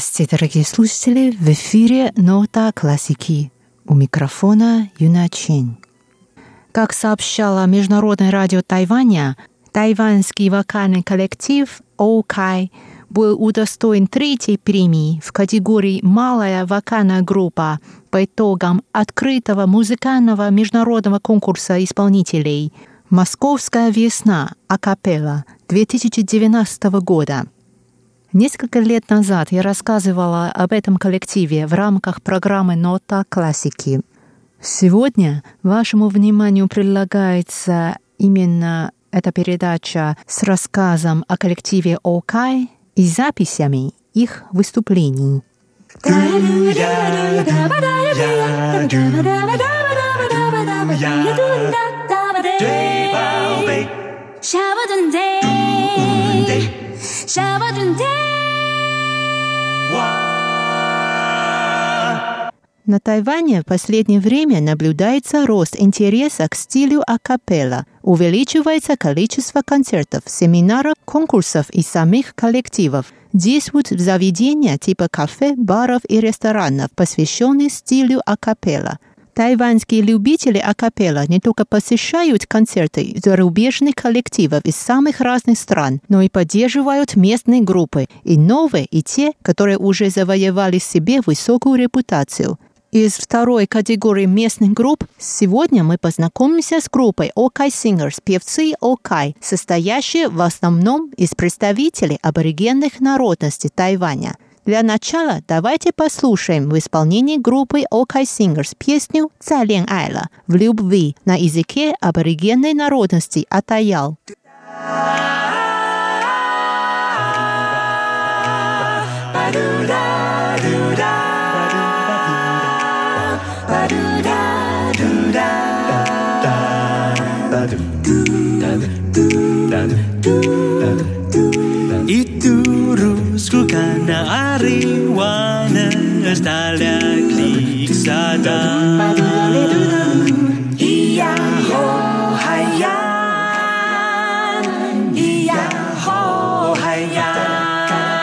Здравствуйте, дорогие слушатели! В эфире «Нота классики». У микрофона Юна Чень. Как сообщала Международное радио Тайваня, тайваньский вокальный коллектив «Оукай» был удостоен третьей премии в категории «Малая вокальная группа» по итогам открытого музыкального международного конкурса исполнителей «Московская весна. Акапелла» 2019 года – Несколько лет назад я рассказывала об этом коллективе в рамках программы «Нота классики». Сегодня вашему вниманию предлагается именно эта передача с рассказом о коллективе «Окай» и записями их выступлений. На Тайване в последнее время наблюдается рост интереса к стилю акапелла. Увеличивается количество концертов, семинаров, конкурсов и самих коллективов. Действуют заведения типа кафе, баров и ресторанов, посвященные стилю акапелла – Тайваньские любители акапелла не только посещают концерты зарубежных коллективов из самых разных стран, но и поддерживают местные группы, и новые, и те, которые уже завоевали себе высокую репутацию. Из второй категории местных групп сегодня мы познакомимся с группой Окай Singers, певцы Окай, состоящие в основном из представителей аборигенных народностей Тайваня – для начала давайте послушаем в исполнении группы Окай Singers песню «Цален Айла» в любви на языке аборигенной народности Атаял. Ka naariwanan Ang talaglik sa daan Iyaho hayan Iyaho hayan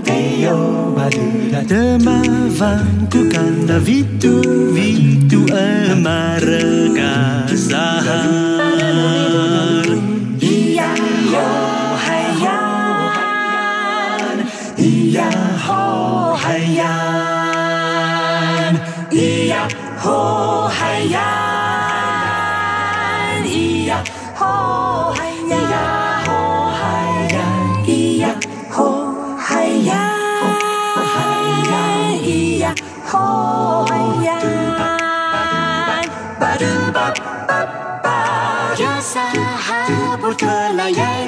Deo Balula Temavan ku kanda vitu Vitu amara Iya, ho. 呀吼嗨呀，咿呀吼嗨呀，咿呀吼嗨呀，咿呀吼嗨呀，咿呀吼嗨呀，嗨呀咿呀吼嗨呀，巴嘟巴巴嘟巴巴巴，这撒哈布特拉耶。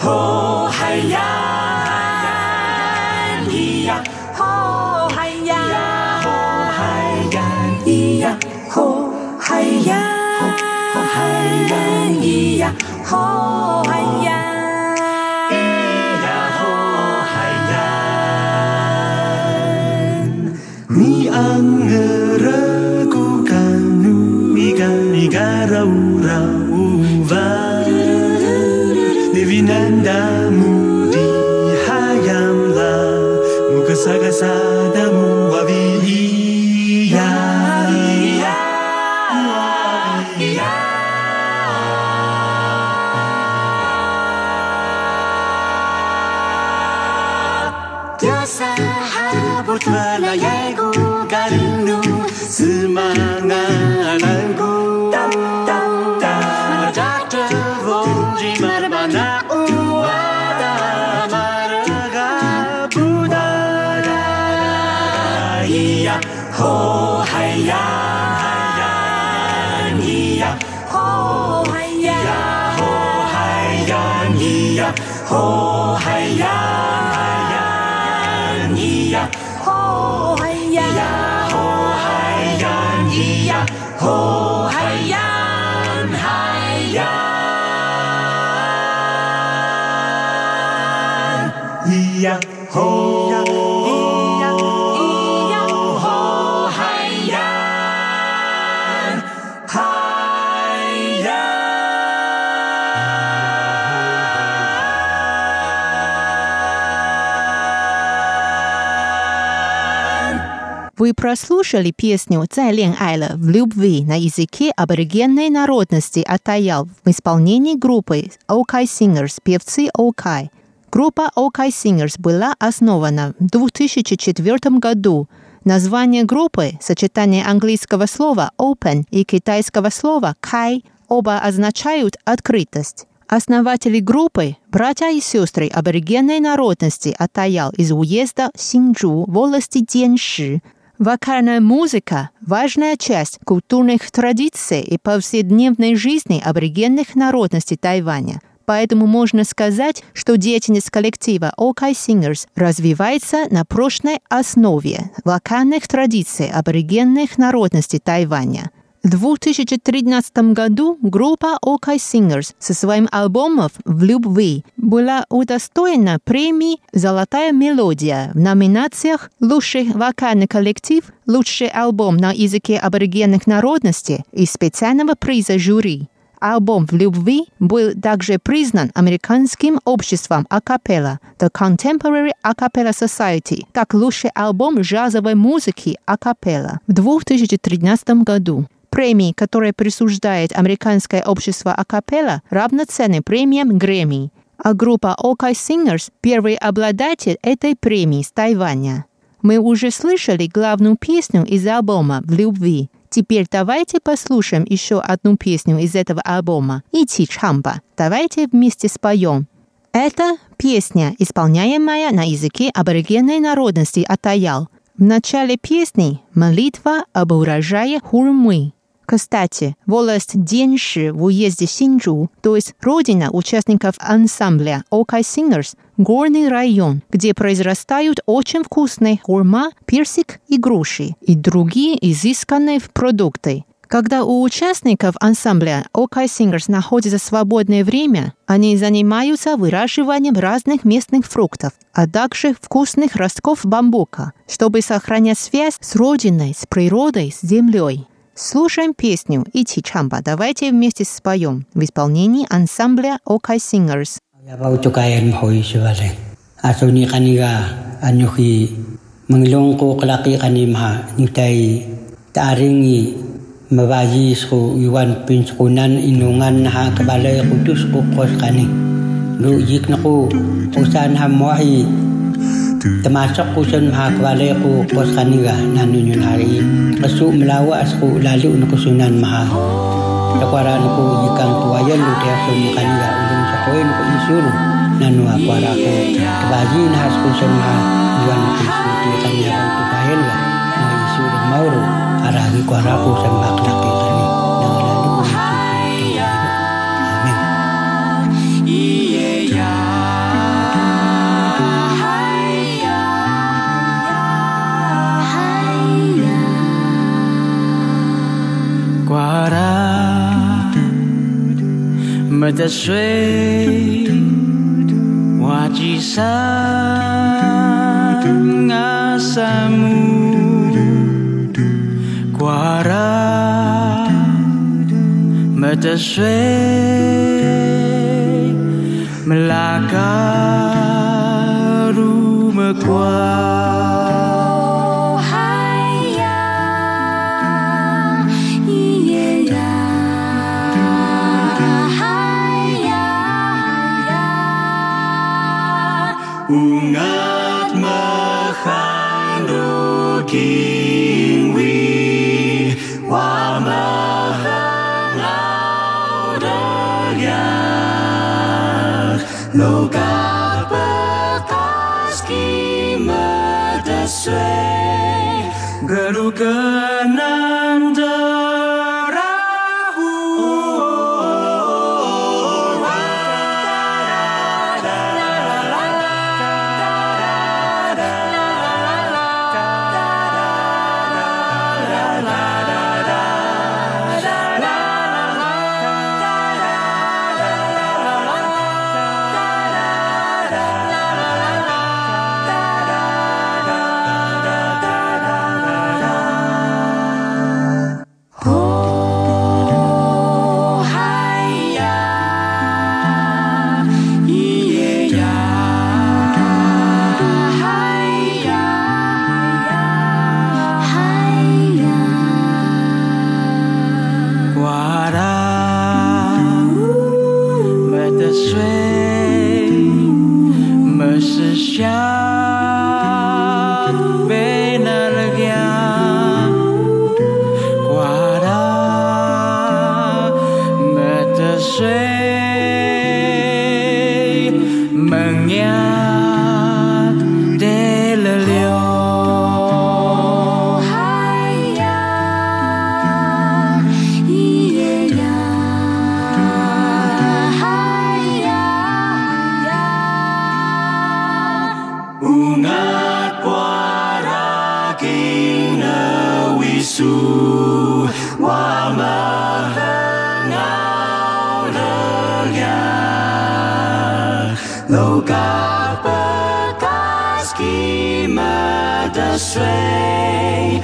吼海呀咿呀，吼海呀吼海呀咿呀，吼海呀吼海呀咿呀，吼海呀咿呀吼海呀。你安的热孤单，你干你干。Oh, hi, yeah, hi, yeah, yeah. 咿呀吼嗨呀嗨呀咿呀吼 Вы прослушали песню «Цай Лен Айла» в любви на языке аборигенной народности Атаял в исполнении группы OK Singers, певцы OK. Группа OK Singers была основана в 2004 году. Название группы – сочетание английского слова «open» и китайского слова «кай» оба означают «открытость». Основатели группы – братья и сестры аборигенной народности Атаял из уезда Синджу, волости Денши. Вокальная музыка – важная часть культурных традиций и повседневной жизни аборигенных народностей Тайваня. Поэтому можно сказать, что деятельность коллектива OK Singers развивается на прочной основе вокальных традиций аборигенных народностей Тайваня. В 2013 году группа OK Singers со своим альбомом «В любви» была удостоена премии «Золотая мелодия» в номинациях «Лучший вокальный коллектив», «Лучший альбом на языке аборигенных народностей» и специального приза жюри. Альбом «В любви» был также признан американским обществом акапелла The Contemporary Acapella Society как лучший альбом джазовой музыки акапелла в 2013 году. Премии, которые присуждает Американское общество акапелла, равноценны премиям Грэмми. А группа OK Singers – первый обладатель этой премии с Тайваня. Мы уже слышали главную песню из альбома «В любви». Теперь давайте послушаем еще одну песню из этого альбома «Ити Чамба». Давайте вместе споем. Это песня, исполняемая на языке аборигенной народности Атаял. В начале песни молитва об урожае хурмы. Кстати, волость Денши в уезде Синджу, то есть родина участников ансамбля OK Singers, горный район, где произрастают очень вкусные хурма, персик и груши и другие изысканные продукты. Когда у участников ансамбля OK Singers находится свободное время, они занимаются выращиванием разных местных фруктов, а также вкусных ростков бамбука, чтобы сохранять связь с родиной, с природой, с землей. Слушаем песню «Ити Чамба». Давайте вместе споем в исполнении ансамбля taaringi mabayi sko iwan pinskunan inungan ha kabalay kutus ko kos kani. Lu yik na ko usan ha Temasok ko sun mahakwalay ko nanunyun hari. Kaso malawa asku ko lalo na kusunan maha. Nakwaraan ko yikang tuwayan lo dahil sun kaniga ulong sa koin ko isuro. Nanwa akwara ko. Kabaji na as ko maha. Iwan na isu di kanya tuwayan ga. Mga mauro. Aragi kwara ko sa maklakis. 我只想啊，想你过来，我的爱，我的家，让我 elkaar elkaar schema te sway.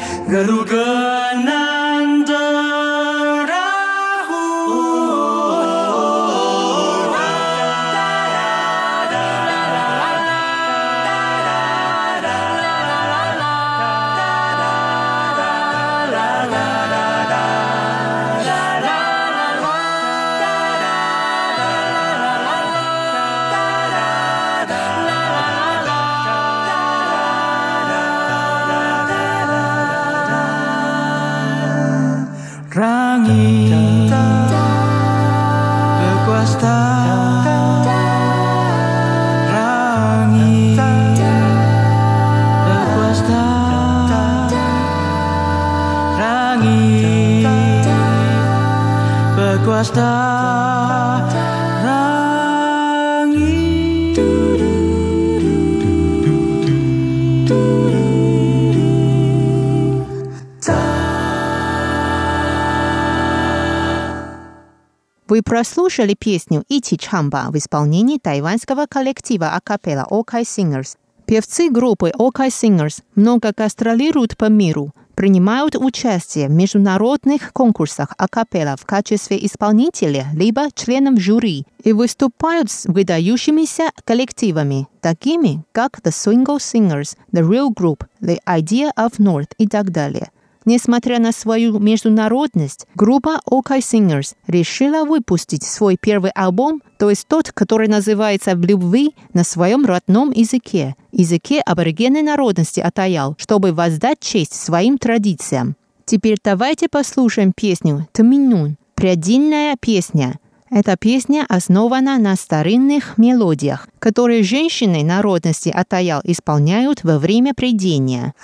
Вы прослушали песню «Ити Чамба» в исполнении тайванского коллектива акапелла Okai Singers. Певцы группы Okai Singers много гастролируют по миру, принимают участие в международных конкурсах акапелла в качестве исполнителя либо членов жюри и выступают с выдающимися коллективами, такими как The Swingle Singers, The Real Group, The Idea of North и так далее. Несмотря на свою международность, группа OK Singers решила выпустить свой первый альбом, то есть тот, который называется «В любви» на своем родном языке, языке аборигенной народности Атаял, чтобы воздать честь своим традициям. Теперь давайте послушаем песню «Тминун» – «Предельная песня», эта песня основана на старинных мелодиях, которые женщины народности Атаял исполняют во время придения.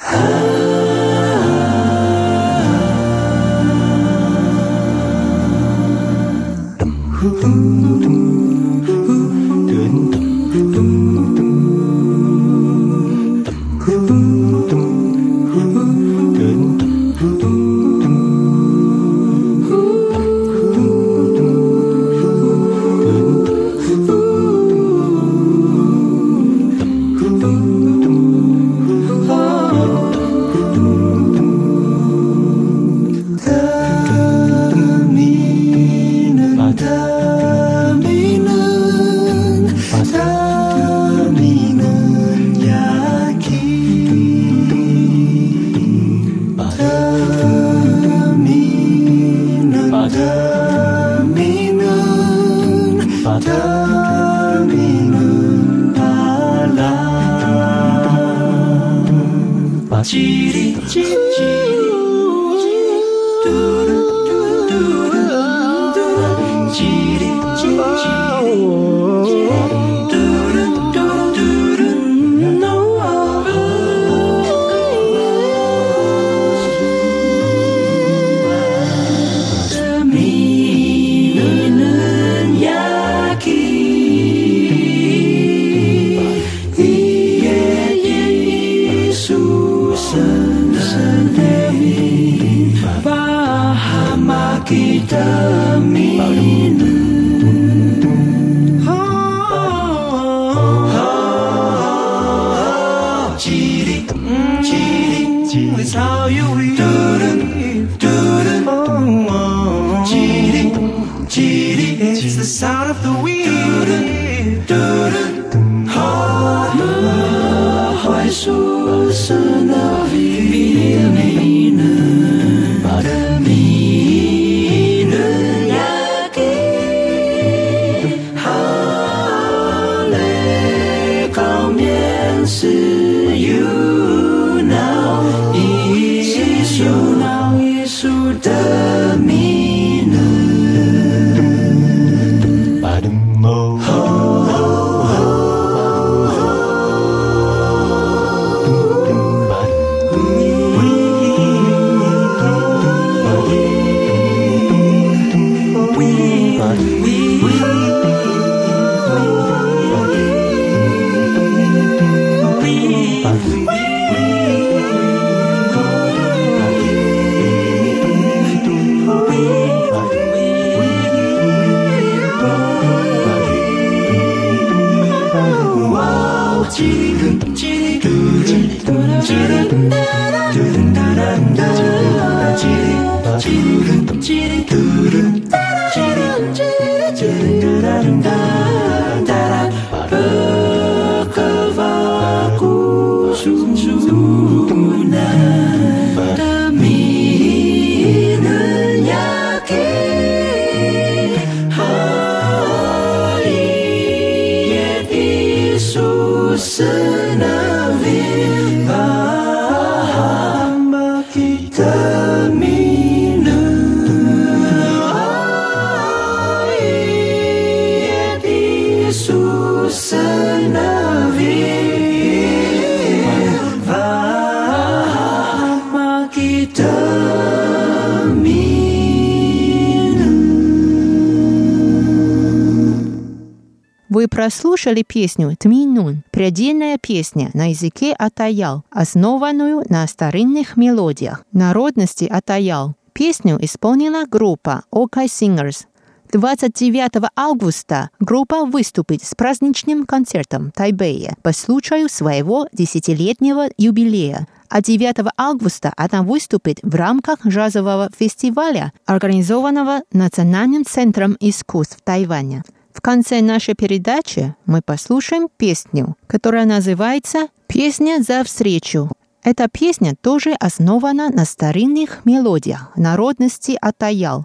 Ooh. 叽哩叽。的迷路。Вы прослушали песню «Тминун» – предельная песня на языке атаял, основанную на старинных мелодиях народности атаял. Песню исполнила группа OK Singers. 29 августа группа выступит с праздничным концертом в Тайбэе по случаю своего десятилетнего юбилея, а 9 августа она выступит в рамках джазового фестиваля, организованного Национальным центром искусств Тайваня. В конце нашей передачи мы послушаем песню, которая называется «Песня за встречу». Эта песня тоже основана на старинных мелодиях народности Атаял.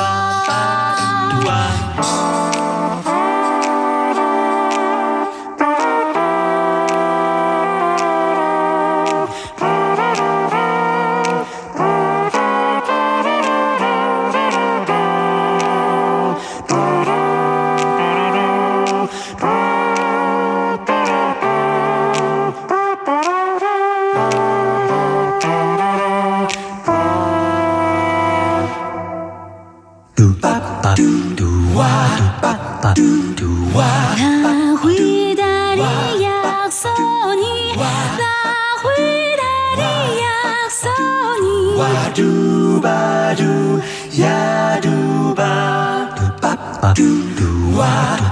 嘟嘟哇，阿悔大地呀，少年，阿悔大地呀，少年，哇嘟吧嘟呀嘟吧，嘟嘟哇。